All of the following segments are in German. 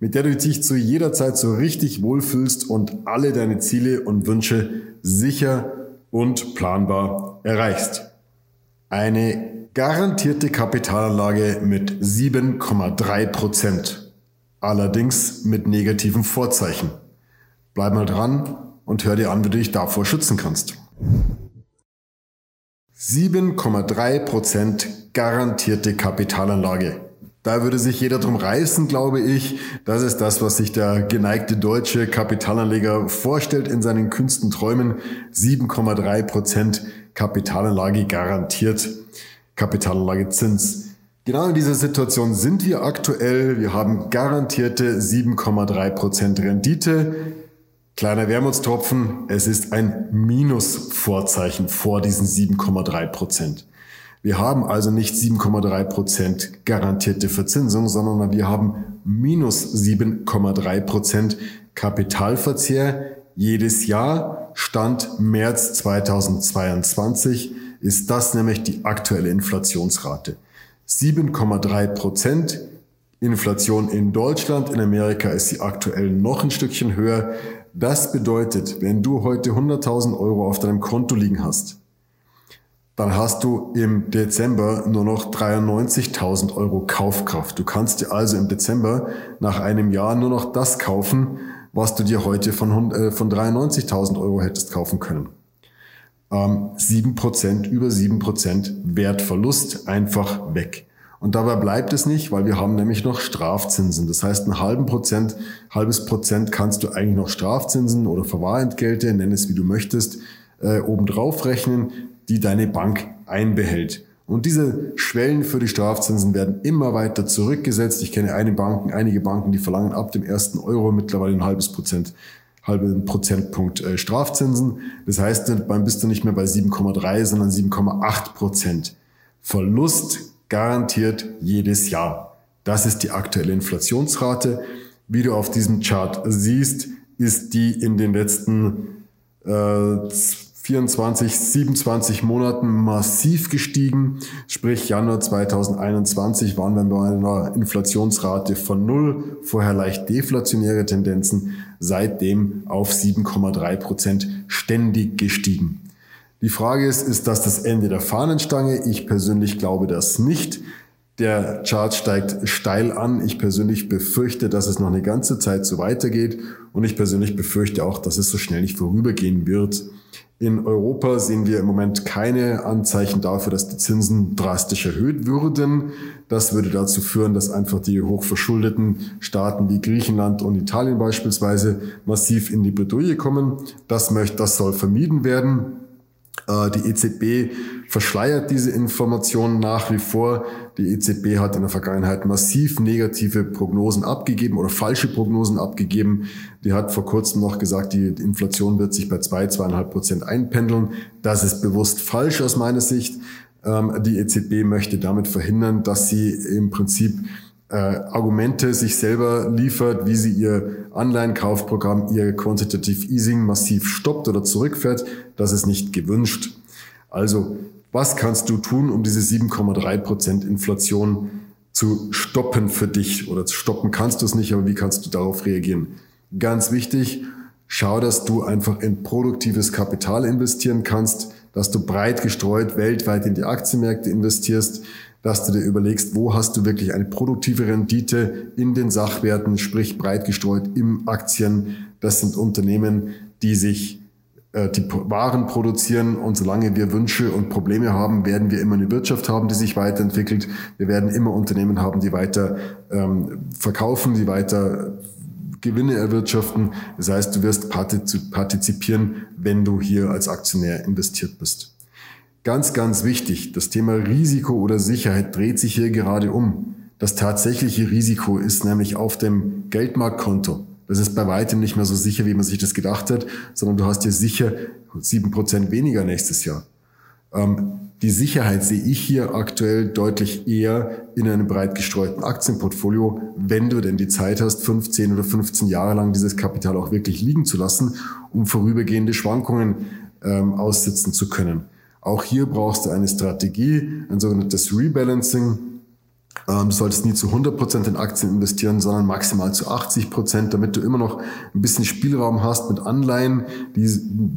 mit der du dich zu jeder Zeit so richtig wohlfühlst und alle deine Ziele und Wünsche sicher und planbar erreichst. Eine garantierte Kapitalanlage mit 7,3 Prozent. Allerdings mit negativen Vorzeichen. Bleib mal dran und hör dir an, wie du dich davor schützen kannst. 7,3 Prozent garantierte Kapitalanlage. Da würde sich jeder drum reißen, glaube ich. Das ist das, was sich der geneigte deutsche Kapitalanleger vorstellt in seinen kühnsten Träumen. 7,3 Prozent Kapitalanlage garantiert. Kapitalanlagezins. Genau in dieser Situation sind wir aktuell. Wir haben garantierte 7,3 Prozent Rendite. Kleiner Wermutstropfen. Es ist ein Minusvorzeichen vor diesen 7,3 Prozent. Wir haben also nicht 7,3 Prozent garantierte Verzinsung, sondern wir haben minus 7,3 Prozent Kapitalverzehr jedes Jahr. Stand März 2022 ist das nämlich die aktuelle Inflationsrate. 7,3 Prozent Inflation in Deutschland, in Amerika ist sie aktuell noch ein Stückchen höher. Das bedeutet, wenn du heute 100.000 Euro auf deinem Konto liegen hast, dann hast du im Dezember nur noch 93.000 Euro Kaufkraft. Du kannst dir also im Dezember nach einem Jahr nur noch das kaufen, was du dir heute von, äh, von 93.000 Euro hättest kaufen können. Ähm, 7%, über 7% Wertverlust einfach weg. Und dabei bleibt es nicht, weil wir haben nämlich noch Strafzinsen. Das heißt, einen halben Prozent, halbes Prozent kannst du eigentlich noch Strafzinsen oder Verwahrentgelte, nenn es wie du möchtest, äh, obendrauf rechnen die deine Bank einbehält. Und diese Schwellen für die Strafzinsen werden immer weiter zurückgesetzt. Ich kenne eine Banken, einige Banken, die verlangen ab dem ersten Euro mittlerweile ein halbes Prozent, halben Prozentpunkt äh, Strafzinsen. Das heißt, dann bist du nicht mehr bei 7,3, sondern 7,8 Prozent. Verlust garantiert jedes Jahr. Das ist die aktuelle Inflationsrate. Wie du auf diesem Chart siehst, ist die in den letzten äh, 24, 27 Monaten massiv gestiegen. Sprich, Januar 2021 waren wir bei einer Inflationsrate von null, vorher leicht deflationäre Tendenzen, seitdem auf 7,3 Prozent ständig gestiegen. Die Frage ist, ist das das Ende der Fahnenstange? Ich persönlich glaube das nicht. Der Chart steigt steil an. Ich persönlich befürchte, dass es noch eine ganze Zeit so weitergeht. Und ich persönlich befürchte auch, dass es so schnell nicht vorübergehen wird. In Europa sehen wir im Moment keine Anzeichen dafür, dass die Zinsen drastisch erhöht würden. Das würde dazu führen, dass einfach die hochverschuldeten Staaten wie Griechenland und Italien beispielsweise massiv in die Bredouille kommen. Das möchte, das soll vermieden werden. Äh, die EZB verschleiert diese Informationen nach wie vor. Die EZB hat in der Vergangenheit massiv negative Prognosen abgegeben oder falsche Prognosen abgegeben. Die hat vor kurzem noch gesagt, die Inflation wird sich bei zwei, zweieinhalb Prozent einpendeln. Das ist bewusst falsch aus meiner Sicht. Ähm, die EZB möchte damit verhindern, dass sie im Prinzip äh, Argumente sich selber liefert, wie sie ihr Anleihenkaufprogramm, ihr Quantitative Easing massiv stoppt oder zurückfährt. Das ist nicht gewünscht. Also, was kannst du tun, um diese 7,3 Prozent Inflation zu stoppen für dich? Oder zu stoppen kannst du es nicht, aber wie kannst du darauf reagieren? Ganz wichtig, schau, dass du einfach in produktives Kapital investieren kannst, dass du breit gestreut weltweit in die Aktienmärkte investierst, dass du dir überlegst, wo hast du wirklich eine produktive Rendite in den Sachwerten, sprich breit gestreut im Aktien. Das sind Unternehmen, die sich die Waren produzieren und solange wir Wünsche und Probleme haben, werden wir immer eine Wirtschaft haben, die sich weiterentwickelt. Wir werden immer Unternehmen haben, die weiter ähm, verkaufen, die weiter Gewinne erwirtschaften. Das heißt, du wirst partizipieren, wenn du hier als Aktionär investiert bist. Ganz, ganz wichtig, das Thema Risiko oder Sicherheit dreht sich hier gerade um. Das tatsächliche Risiko ist nämlich auf dem Geldmarktkonto. Das ist bei weitem nicht mehr so sicher, wie man sich das gedacht hat, sondern du hast dir sicher sieben Prozent weniger nächstes Jahr. Ähm, die Sicherheit sehe ich hier aktuell deutlich eher in einem breit gestreuten Aktienportfolio, wenn du denn die Zeit hast, 15 oder 15 Jahre lang dieses Kapital auch wirklich liegen zu lassen, um vorübergehende Schwankungen ähm, aussitzen zu können. Auch hier brauchst du eine Strategie, ein sogenanntes Rebalancing. Ähm, du solltest nie zu 100% in Aktien investieren, sondern maximal zu 80%, damit du immer noch ein bisschen Spielraum hast mit Anleihen. Die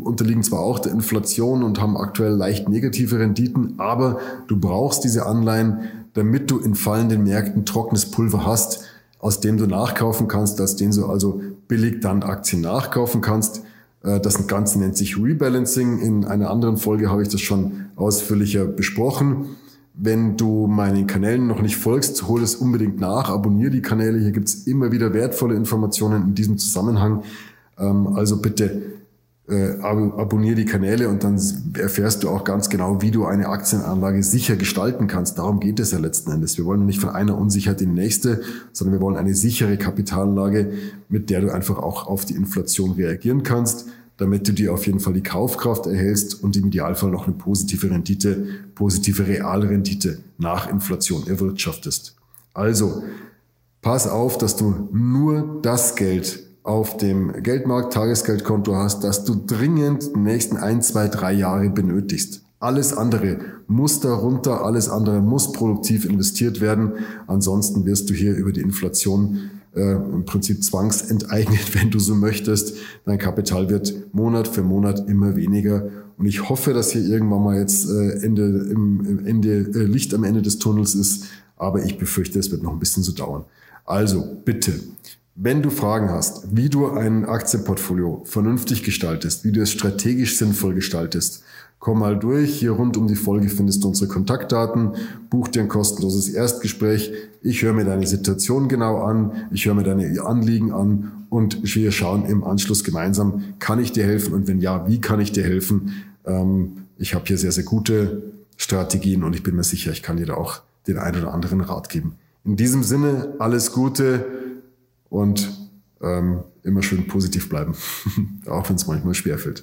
unterliegen zwar auch der Inflation und haben aktuell leicht negative Renditen, aber du brauchst diese Anleihen, damit du in fallenden Märkten trockenes Pulver hast, aus dem du nachkaufen kannst, aus dem du also billig dann Aktien nachkaufen kannst. Äh, das Ganze nennt sich Rebalancing. In einer anderen Folge habe ich das schon ausführlicher besprochen. Wenn du meinen Kanälen noch nicht folgst, hol es unbedingt nach, abonniere die Kanäle. Hier gibt es immer wieder wertvolle Informationen in diesem Zusammenhang. Ähm, also bitte äh, abonniere die Kanäle und dann erfährst du auch ganz genau, wie du eine Aktienanlage sicher gestalten kannst. Darum geht es ja letzten Endes. Wir wollen nicht von einer Unsicherheit in die nächste, sondern wir wollen eine sichere Kapitalanlage, mit der du einfach auch auf die Inflation reagieren kannst damit du dir auf jeden Fall die Kaufkraft erhältst und im Idealfall noch eine positive Rendite, positive Realrendite nach Inflation erwirtschaftest. Also, pass auf, dass du nur das Geld auf dem Geldmarkt, Tagesgeldkonto hast, das du dringend die nächsten ein, zwei, drei Jahre benötigst. Alles andere muss darunter, alles andere muss produktiv investiert werden. Ansonsten wirst du hier über die Inflation äh, im Prinzip zwangsenteignet, wenn du so möchtest. Dein Kapital wird Monat für Monat immer weniger. Und ich hoffe, dass hier irgendwann mal jetzt äh, Ende, im, Ende, äh, Licht am Ende des Tunnels ist. Aber ich befürchte, es wird noch ein bisschen so dauern. Also bitte, wenn du Fragen hast, wie du ein Aktienportfolio vernünftig gestaltest, wie du es strategisch sinnvoll gestaltest, komm mal durch. Hier rund um die Folge findest du unsere Kontaktdaten. Buch dir ein kostenloses Erstgespräch. Ich höre mir deine Situation genau an. Ich höre mir deine Anliegen an und wir schauen im Anschluss gemeinsam, kann ich dir helfen und wenn ja, wie kann ich dir helfen? Ähm, ich habe hier sehr, sehr gute Strategien und ich bin mir sicher, ich kann dir da auch den einen oder anderen Rat geben. In diesem Sinne, alles Gute und ähm, immer schön positiv bleiben, auch wenn es manchmal schwerfällt.